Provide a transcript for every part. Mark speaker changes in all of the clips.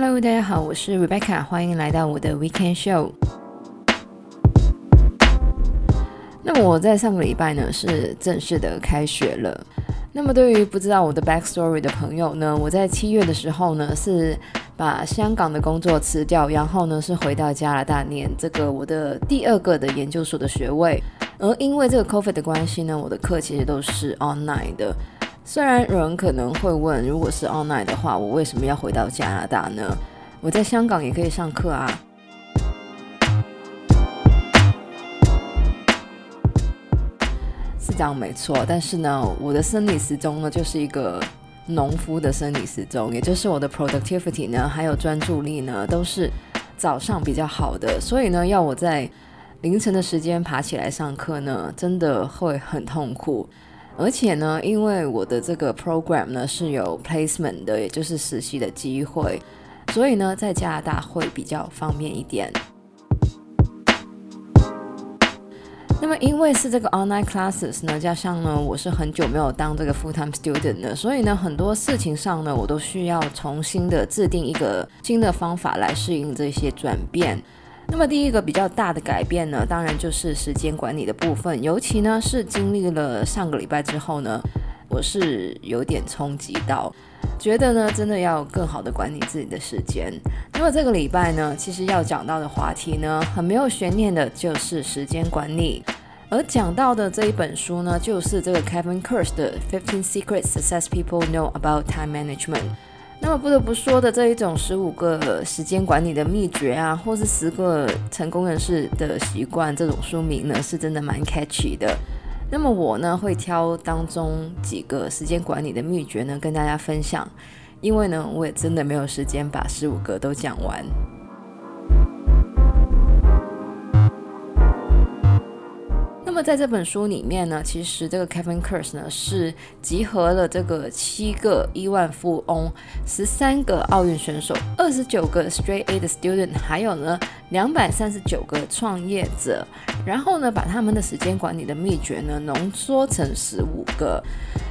Speaker 1: Hello，大家好，我是 Rebecca，欢迎来到我的 Weekend Show。那么我在上个礼拜呢是正式的开学了。那么对于不知道我的 backstory 的朋友呢，我在七月的时候呢是把香港的工作辞掉，然后呢是回到加拿大念这个我的第二个的研究所的学位。而因为这个 COVID 的关系呢，我的课其实都是 online 的。虽然有人可能会问，如果是 online 的话，我为什么要回到加拿大呢？我在香港也可以上课啊。是这样没错，但是呢，我的生理时钟呢，就是一个农夫的生理时钟，也就是我的 productivity 呢，还有专注力呢，都是早上比较好的，所以呢，要我在凌晨的时间爬起来上课呢，真的会很痛苦。而且呢，因为我的这个 program 呢是有 placement 的，也就是实习的机会，所以呢，在加拿大会比较方便一点。那么，因为是这个 online classes 呢，加上呢，我是很久没有当这个 full time student 的，所以呢，很多事情上呢，我都需要重新的制定一个新的方法来适应这些转变。那么第一个比较大的改变呢，当然就是时间管理的部分，尤其呢是经历了上个礼拜之后呢，我是有点冲击到，觉得呢真的要更好的管理自己的时间。那么这个礼拜呢，其实要讲到的话题呢，很没有悬念的，就是时间管理。而讲到的这一本书呢，就是这个 Kevin Kurz 的《Fifteen Secrets Success People Know About Time Management》。那么不得不说的这一种十五个时间管理的秘诀啊，或是十个成功人士的习惯，这种书名呢是真的蛮 catchy 的。那么我呢会挑当中几个时间管理的秘诀呢跟大家分享，因为呢我也真的没有时间把十五个都讲完。么在这本书里面呢，其实这个 Kevin Kurz 呢是集合了这个七个亿万富翁、十三个奥运选手、二十九个 Straight A 的 Student，还有呢两百三十九个创业者，然后呢把他们的时间管理的秘诀呢浓缩成十五个。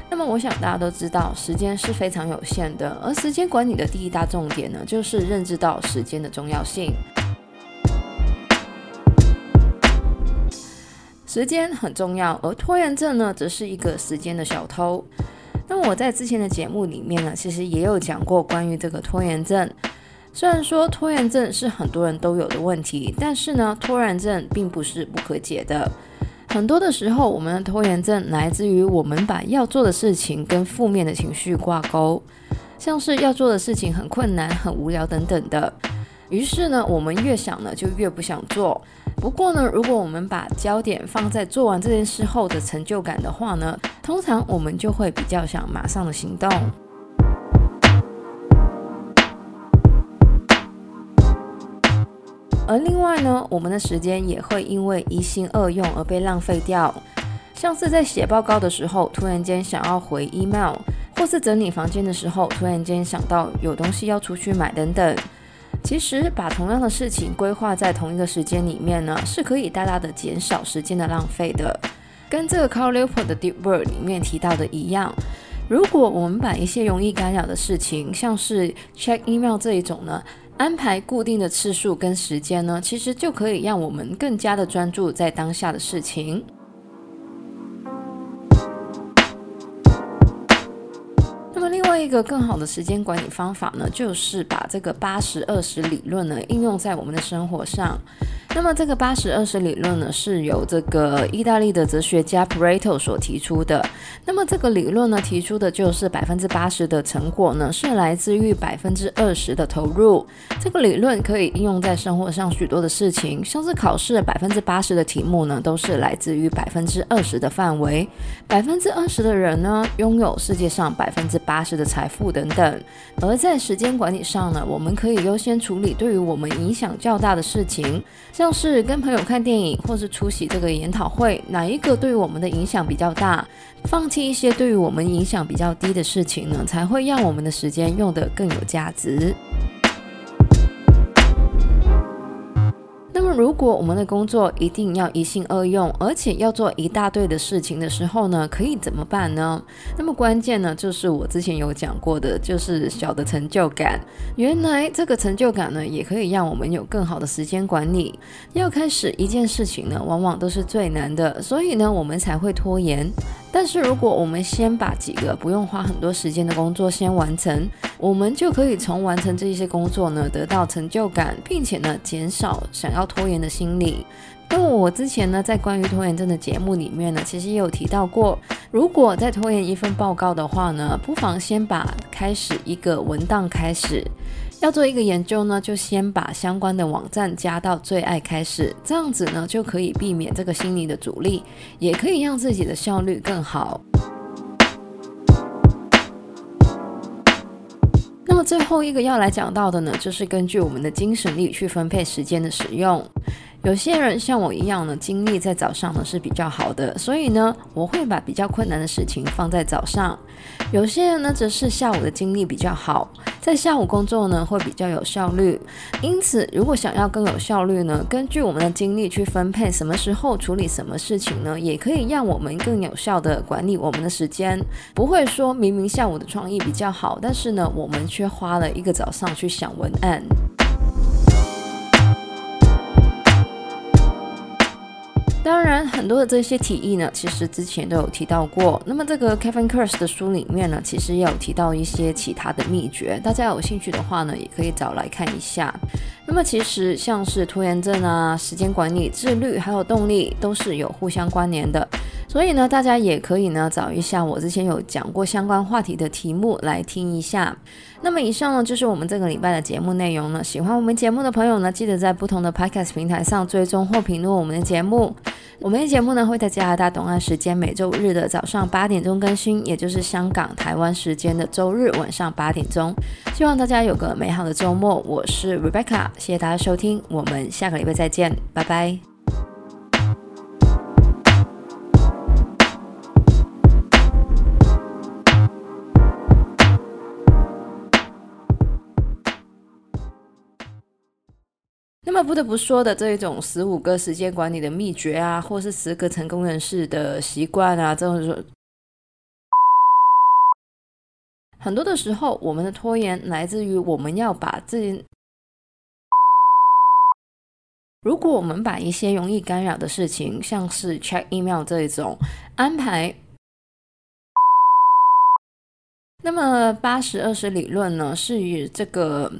Speaker 1: 那么我想大家都知道，时间是非常有限的，而时间管理的第一大重点呢，就是认知到时间的重要性。时间很重要，而拖延症呢，则是一个时间的小偷。那我在之前的节目里面呢，其实也有讲过关于这个拖延症。虽然说拖延症是很多人都有的问题，但是呢，拖延症并不是不可解的。很多的时候，我们的拖延症来自于我们把要做的事情跟负面的情绪挂钩，像是要做的事情很困难、很无聊等等的。于是呢，我们越想呢，就越不想做。不过呢，如果我们把焦点放在做完这件事后的成就感的话呢，通常我们就会比较想马上的行动。而另外呢，我们的时间也会因为一心二用而被浪费掉，像是在写报告的时候，突然间想要回 email，或是整理房间的时候，突然间想到有东西要出去买等等。其实，把同样的事情规划在同一个时间里面呢，是可以大大的减少时间的浪费的。跟这个 Cal Newport 的 Deep Work 里面提到的一样，如果我们把一些容易干扰的事情，像是 check email 这一种呢，安排固定的次数跟时间呢，其实就可以让我们更加的专注在当下的事情。一个更好的时间管理方法呢，就是把这个八十二十理论呢应用在我们的生活上。那么这个八十二十理论呢，是由这个意大利的哲学家 Pareto 所提出的。那么这个理论呢，提出的就是百分之八十的成果呢，是来自于百分之二十的投入。这个理论可以应用在生活上许多的事情，像是考试百分之八十的题目呢，都是来自于百分之二十的范围。百分之二十的人呢，拥有世界上百分之八十的财富等等。而在时间管理上呢，我们可以优先处理对于我们影响较大的事情，像是跟朋友看电影，或是出席这个研讨会，哪一个对于我们的影响比较大？放弃一些对于我们影响比较低的事情呢，才会让我们的时间用得更有价值。如果我们的工作一定要一心二用，而且要做一大堆的事情的时候呢，可以怎么办呢？那么关键呢，就是我之前有讲过的，就是小的成就感。原来这个成就感呢，也可以让我们有更好的时间管理。要开始一件事情呢，往往都是最难的，所以呢，我们才会拖延。但是如果我们先把几个不用花很多时间的工作先完成，我们就可以从完成这些工作呢，得到成就感，并且呢，减少想要拖延的心理。那么我之前呢，在关于拖延症的节目里面呢，其实也有提到过，如果在拖延一份报告的话呢，不妨先把开始一个文档开始。要做一个研究呢，就先把相关的网站加到最爱开始，这样子呢，就可以避免这个心理的阻力，也可以让自己的效率更好。那么最后一个要来讲到的呢，就是根据我们的精神力去分配时间的使用。有些人像我一样呢，精力在早上呢是比较好的，所以呢，我会把比较困难的事情放在早上。有些人呢，则是下午的精力比较好，在下午工作呢会比较有效率。因此，如果想要更有效率呢，根据我们的精力去分配什么时候处理什么事情呢，也可以让我们更有效地管理我们的时间。不会说明明下午的创意比较好，但是呢，我们却花了一个早上去想文案。当然，很多的这些提议呢，其实之前都有提到过。那么这个 Kevin Kers 的书里面呢，其实也有提到一些其他的秘诀。大家有兴趣的话呢，也可以找来看一下。那么其实像是拖延症啊、时间管理、自律还有动力，都是有互相关联的。所以呢，大家也可以呢找一下我之前有讲过相关话题的题目来听一下。那么以上呢就是我们这个礼拜的节目内容了。喜欢我们节目的朋友呢，记得在不同的 Podcast 平台上追踪或评论我们的节目。我们的节目呢会在加拿大东岸时间每周日的早上八点钟更新，也就是香港、台湾时间的周日晚上八点钟。希望大家有个美好的周末。我是 Rebecca，谢谢大家收听，我们下个礼拜再见，拜拜。不得不说的这一种十五个时间管理的秘诀啊，或是十个成功人士的习惯啊，这种说，很多的时候，我们的拖延来自于我们要把自己，如果我们把一些容易干扰的事情，像是 check email 这一种安排，那么八十二十理论呢，是与这个。